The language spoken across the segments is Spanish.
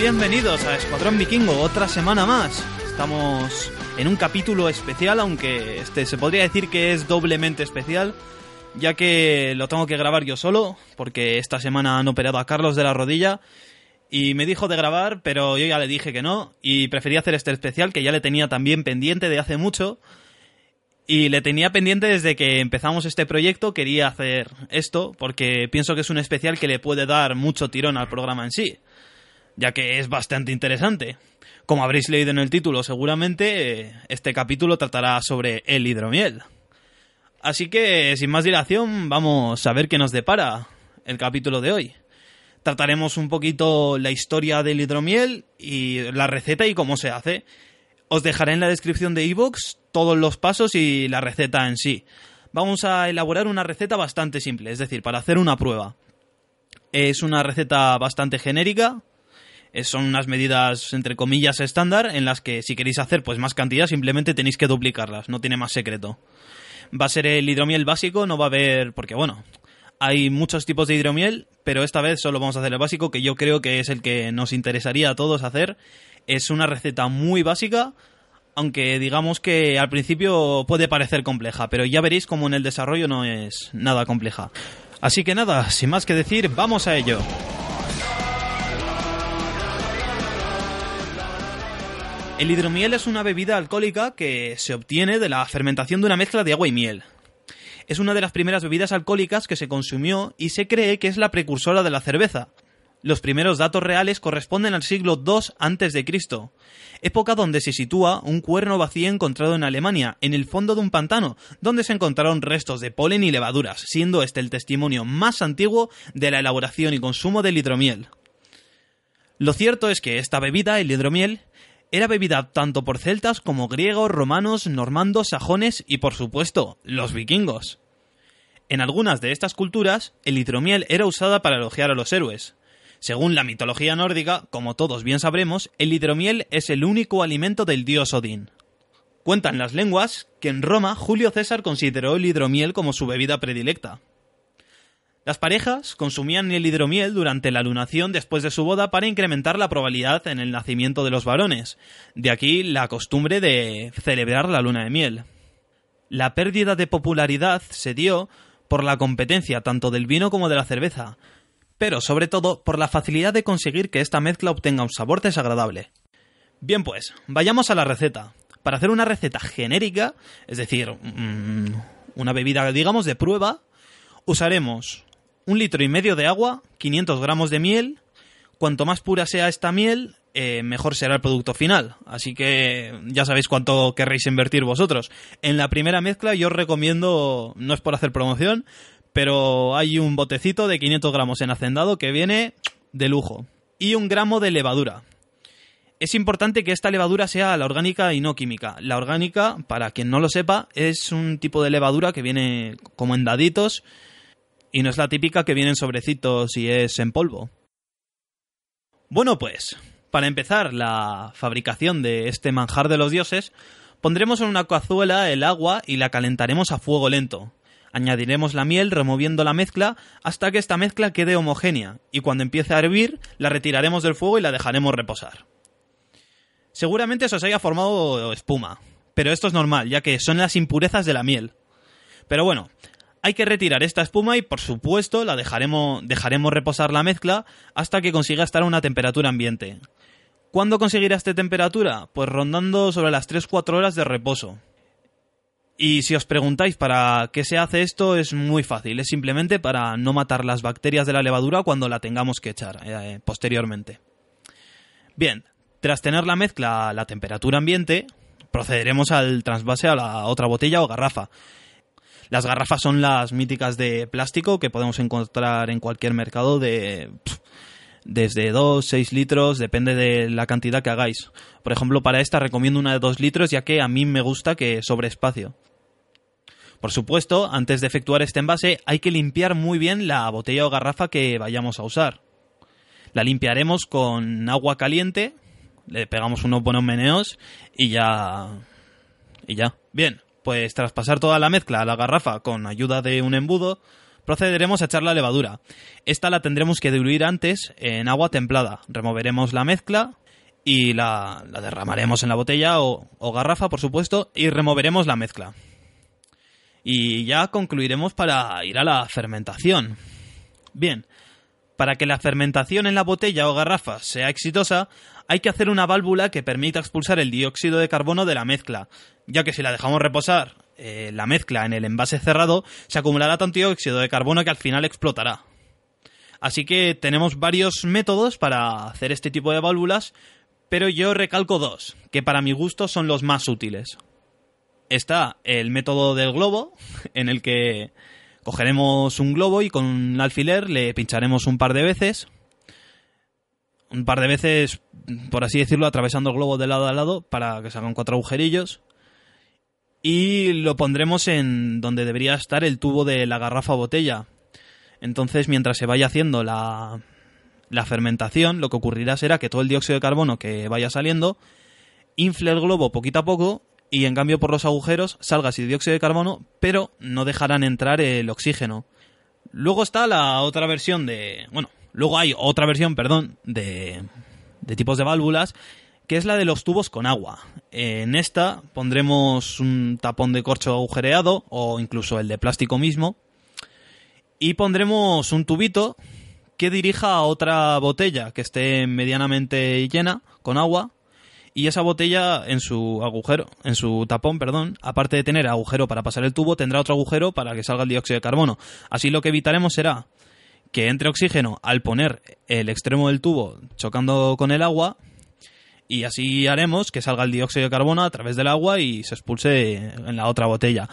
Bienvenidos a Escuadrón Vikingo, otra semana más. Estamos en un capítulo especial, aunque este se podría decir que es doblemente especial, ya que lo tengo que grabar yo solo, porque esta semana han operado a Carlos de la rodilla y me dijo de grabar, pero yo ya le dije que no y preferí hacer este especial que ya le tenía también pendiente de hace mucho. Y le tenía pendiente desde que empezamos este proyecto, quería hacer esto, porque pienso que es un especial que le puede dar mucho tirón al programa en sí ya que es bastante interesante. Como habréis leído en el título, seguramente eh, este capítulo tratará sobre el hidromiel. Así que, sin más dilación, vamos a ver qué nos depara el capítulo de hoy. Trataremos un poquito la historia del hidromiel y la receta y cómo se hace. Os dejaré en la descripción de iVoox todos los pasos y la receta en sí. Vamos a elaborar una receta bastante simple, es decir, para hacer una prueba. Es una receta bastante genérica, son unas medidas entre comillas estándar en las que si queréis hacer pues más cantidad simplemente tenéis que duplicarlas, no tiene más secreto. Va a ser el hidromiel básico, no va a haber porque bueno, hay muchos tipos de hidromiel, pero esta vez solo vamos a hacer el básico que yo creo que es el que nos interesaría a todos hacer. Es una receta muy básica, aunque digamos que al principio puede parecer compleja, pero ya veréis como en el desarrollo no es nada compleja. Así que nada, sin más que decir, vamos a ello. El hidromiel es una bebida alcohólica que se obtiene de la fermentación de una mezcla de agua y miel. Es una de las primeras bebidas alcohólicas que se consumió y se cree que es la precursora de la cerveza. Los primeros datos reales corresponden al siglo II a.C., época donde se sitúa un cuerno vacío encontrado en Alemania, en el fondo de un pantano, donde se encontraron restos de polen y levaduras, siendo este el testimonio más antiguo de la elaboración y consumo del hidromiel. Lo cierto es que esta bebida, el hidromiel, era bebida tanto por celtas como griegos, romanos, normandos, sajones y por supuesto los vikingos. En algunas de estas culturas, el hidromiel era usada para elogiar a los héroes. Según la mitología nórdica, como todos bien sabremos, el hidromiel es el único alimento del dios Odín. Cuentan las lenguas que en Roma Julio César consideró el hidromiel como su bebida predilecta. Las parejas consumían el hidromiel durante la lunación después de su boda para incrementar la probabilidad en el nacimiento de los varones. De aquí la costumbre de celebrar la luna de miel. La pérdida de popularidad se dio por la competencia tanto del vino como de la cerveza, pero sobre todo por la facilidad de conseguir que esta mezcla obtenga un sabor desagradable. Bien pues, vayamos a la receta. Para hacer una receta genérica, es decir, mm, una bebida digamos de prueba, usaremos un litro y medio de agua, 500 gramos de miel. Cuanto más pura sea esta miel, eh, mejor será el producto final. Así que ya sabéis cuánto querréis invertir vosotros. En la primera mezcla yo os recomiendo, no es por hacer promoción, pero hay un botecito de 500 gramos en hacendado que viene de lujo. Y un gramo de levadura. Es importante que esta levadura sea la orgánica y no química. La orgánica, para quien no lo sepa, es un tipo de levadura que viene como en daditos y no es la típica que viene en sobrecitos y es en polvo. Bueno, pues, para empezar la fabricación de este manjar de los dioses, pondremos en una cazuela el agua y la calentaremos a fuego lento. Añadiremos la miel removiendo la mezcla hasta que esta mezcla quede homogénea y cuando empiece a hervir la retiraremos del fuego y la dejaremos reposar. Seguramente se haya formado espuma, pero esto es normal ya que son las impurezas de la miel. Pero bueno, hay que retirar esta espuma y por supuesto la dejaremos, dejaremos reposar la mezcla hasta que consiga estar a una temperatura ambiente. ¿Cuándo conseguirá esta temperatura? Pues rondando sobre las 3-4 horas de reposo. Y si os preguntáis para qué se hace esto, es muy fácil. Es simplemente para no matar las bacterias de la levadura cuando la tengamos que echar eh, posteriormente. Bien, tras tener la mezcla a la temperatura ambiente, procederemos al trasvase a la otra botella o garrafa. Las garrafas son las míticas de plástico que podemos encontrar en cualquier mercado de desde 2, 6 litros, depende de la cantidad que hagáis. Por ejemplo, para esta recomiendo una de 2 litros ya que a mí me gusta que sobre espacio. Por supuesto, antes de efectuar este envase hay que limpiar muy bien la botella o garrafa que vayamos a usar. La limpiaremos con agua caliente, le pegamos unos buenos meneos y ya... Y ya. Bien, pues tras pasar toda la mezcla a la garrafa con ayuda de un embudo, procederemos a echar la levadura. Esta la tendremos que diluir antes en agua templada. Removeremos la mezcla y la, derramaremos en la botella o garrafa, por supuesto, y removeremos la mezcla y ya concluiremos para ir a la fermentación. Bien, para que la fermentación en la botella o garrafa sea exitosa, hay que hacer una válvula que permita expulsar el dióxido de carbono de la mezcla, ya que si la dejamos reposar eh, la mezcla en el envase cerrado, se acumulará tanto dióxido de carbono que al final explotará. Así que tenemos varios métodos para hacer este tipo de válvulas, pero yo recalco dos, que para mi gusto son los más útiles está el método del globo, en el que cogeremos un globo y con un alfiler le pincharemos un par de veces. Un par de veces, por así decirlo, atravesando el globo de lado a lado para que se hagan cuatro agujerillos. Y lo pondremos en donde debería estar el tubo de la garrafa botella. Entonces, mientras se vaya haciendo la, la fermentación, lo que ocurrirá será que todo el dióxido de carbono que vaya saliendo infle el globo poquito a poco y en cambio por los agujeros salga así dióxido de carbono, pero no dejarán entrar el oxígeno. Luego está la otra versión de... Bueno, luego hay otra versión, perdón, de, de tipos de válvulas, que es la de los tubos con agua. En esta pondremos un tapón de corcho agujereado o incluso el de plástico mismo y pondremos un tubito que dirija a otra botella que esté medianamente llena con agua y esa botella en su agujero, en su tapón, perdón, aparte de tener agujero para pasar el tubo, tendrá otro agujero para que salga el dióxido de carbono. Así lo que evitaremos será que entre oxígeno al poner el extremo del tubo chocando con el agua y así haremos que salga el dióxido de carbono a través del agua y se expulse en la otra botella.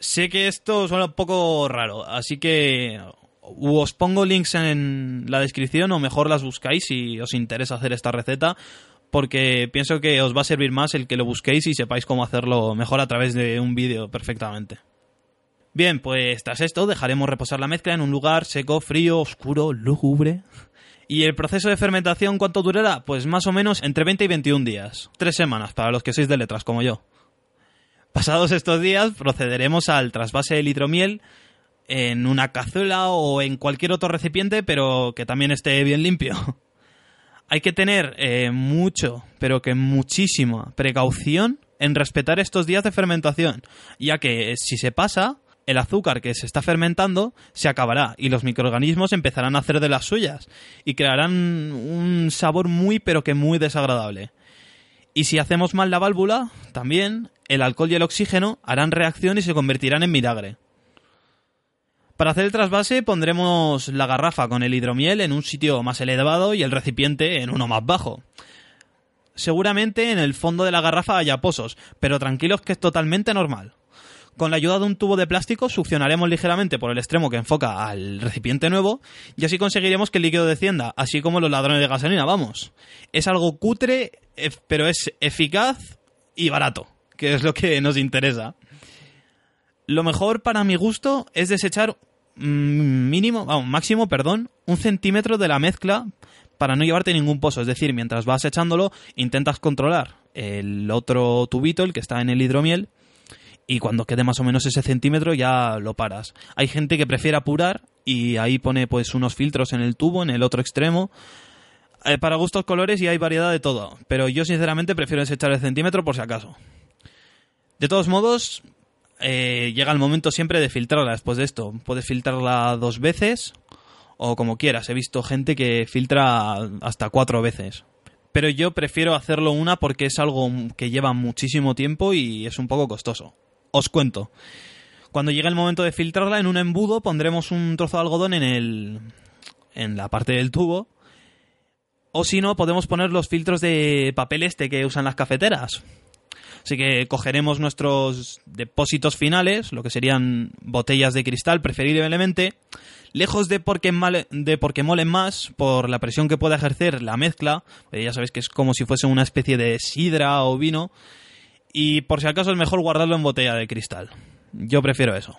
Sé que esto suena un poco raro, así que os pongo links en la descripción o mejor las buscáis si os interesa hacer esta receta porque pienso que os va a servir más el que lo busquéis y sepáis cómo hacerlo mejor a través de un vídeo perfectamente. Bien, pues tras esto dejaremos reposar la mezcla en un lugar seco, frío, oscuro, lúgubre. ¿Y el proceso de fermentación cuánto durará? Pues más o menos entre 20 y 21 días. Tres semanas para los que sois de letras como yo. Pasados estos días procederemos al trasvase de hidromiel en una cazuela o en cualquier otro recipiente, pero que también esté bien limpio hay que tener eh, mucho, pero que muchísima precaución en respetar estos días de fermentación, ya que si se pasa, el azúcar que se está fermentando se acabará y los microorganismos empezarán a hacer de las suyas y crearán un sabor muy pero que muy desagradable. Y si hacemos mal la válvula, también el alcohol y el oxígeno harán reacción y se convertirán en vinagre. Para hacer el trasvase pondremos la garrafa con el hidromiel en un sitio más elevado y el recipiente en uno más bajo. Seguramente en el fondo de la garrafa haya pozos, pero tranquilos que es totalmente normal. Con la ayuda de un tubo de plástico succionaremos ligeramente por el extremo que enfoca al recipiente nuevo y así conseguiremos que el líquido descienda, así como los ladrones de gasolina, vamos. Es algo cutre, pero es eficaz y barato, que es lo que nos interesa. Lo mejor para mi gusto es desechar Mm, mínimo, vamos, máximo, perdón, un centímetro de la mezcla para no llevarte ningún pozo. Es decir, mientras vas echándolo, intentas controlar el otro tubito, el que está en el hidromiel, y cuando quede más o menos ese centímetro ya lo paras. Hay gente que prefiere apurar y ahí pone pues unos filtros en el tubo, en el otro extremo. Eh, para gustos colores y hay variedad de todo, pero yo sinceramente prefiero desechar el centímetro por si acaso. De todos modos, eh, llega el momento siempre de filtrarla después de esto. Puedes filtrarla dos veces o como quieras. He visto gente que filtra hasta cuatro veces. Pero yo prefiero hacerlo una porque es algo que lleva muchísimo tiempo y es un poco costoso. Os cuento. Cuando llegue el momento de filtrarla en un embudo pondremos un trozo de algodón en el en la parte del tubo o si no podemos poner los filtros de papel este que usan las cafeteras. Así que cogeremos nuestros depósitos finales, lo que serían botellas de cristal preferiblemente, lejos de porque, de porque molen más por la presión que pueda ejercer la mezcla, eh, ya sabéis que es como si fuese una especie de sidra o vino, y por si acaso es mejor guardarlo en botella de cristal. Yo prefiero eso.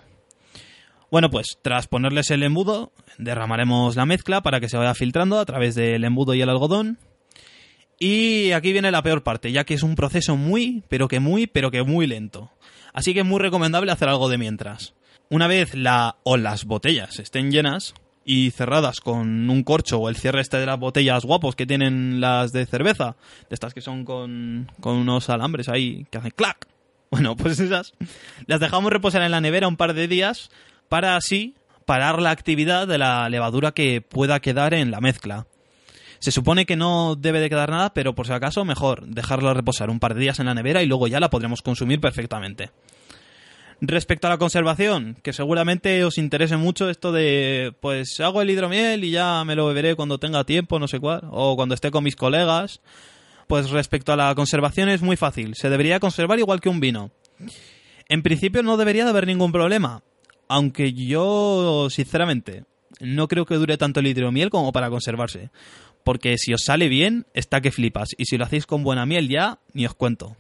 Bueno, pues tras ponerles el embudo, derramaremos la mezcla para que se vaya filtrando a través del embudo y el algodón. Y aquí viene la peor parte, ya que es un proceso muy, pero que muy, pero que muy lento. Así que es muy recomendable hacer algo de mientras. Una vez la o las botellas estén llenas y cerradas con un corcho o el cierre este de las botellas guapos que tienen las de cerveza, de estas que son con, con unos alambres ahí que hacen clac. Bueno, pues esas las dejamos reposar en la nevera un par de días para así parar la actividad de la levadura que pueda quedar en la mezcla. Se supone que no debe de quedar nada, pero por si acaso mejor dejarla reposar un par de días en la nevera y luego ya la podremos consumir perfectamente. Respecto a la conservación, que seguramente os interese mucho esto de, pues hago el hidromiel y ya me lo beberé cuando tenga tiempo, no sé cuál, o cuando esté con mis colegas. Pues respecto a la conservación es muy fácil, se debería conservar igual que un vino. En principio no debería de haber ningún problema, aunque yo, sinceramente, no creo que dure tanto el hidromiel como para conservarse. Porque si os sale bien, está que flipas. Y si lo hacéis con buena miel ya, ni os cuento.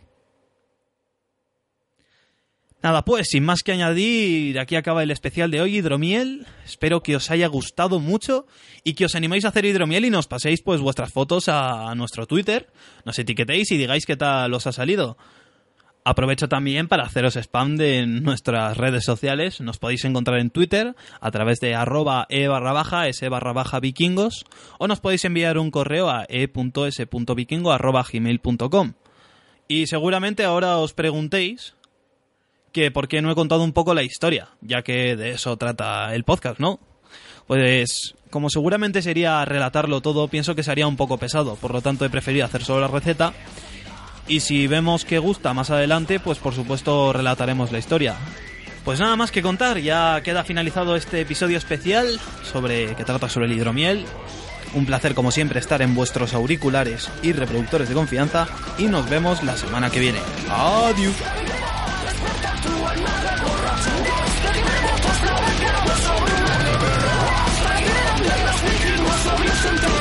Nada, pues, sin más que añadir, aquí acaba el especial de hoy, hidromiel. Espero que os haya gustado mucho y que os animéis a hacer hidromiel y nos paséis pues vuestras fotos a nuestro Twitter, nos etiquetéis y digáis qué tal os ha salido. Aprovecho también para haceros spam de nuestras redes sociales. Nos podéis encontrar en Twitter a través de arroba e barra baja, s barra baja vikingos, o nos podéis enviar un correo a e.s.vikingo arroba gmail.com. Y seguramente ahora os preguntéis que por qué no he contado un poco la historia, ya que de eso trata el podcast, ¿no? Pues como seguramente sería relatarlo todo, pienso que sería un poco pesado, por lo tanto he preferido hacer solo la receta y si vemos que gusta más adelante, pues por supuesto relataremos la historia. Pues nada más que contar, ya queda finalizado este episodio especial sobre que trata sobre el hidromiel. Un placer como siempre estar en vuestros auriculares y reproductores de confianza y nos vemos la semana que viene. Adiós. Sobre una guerra, la guerra, la guerra, la guerra,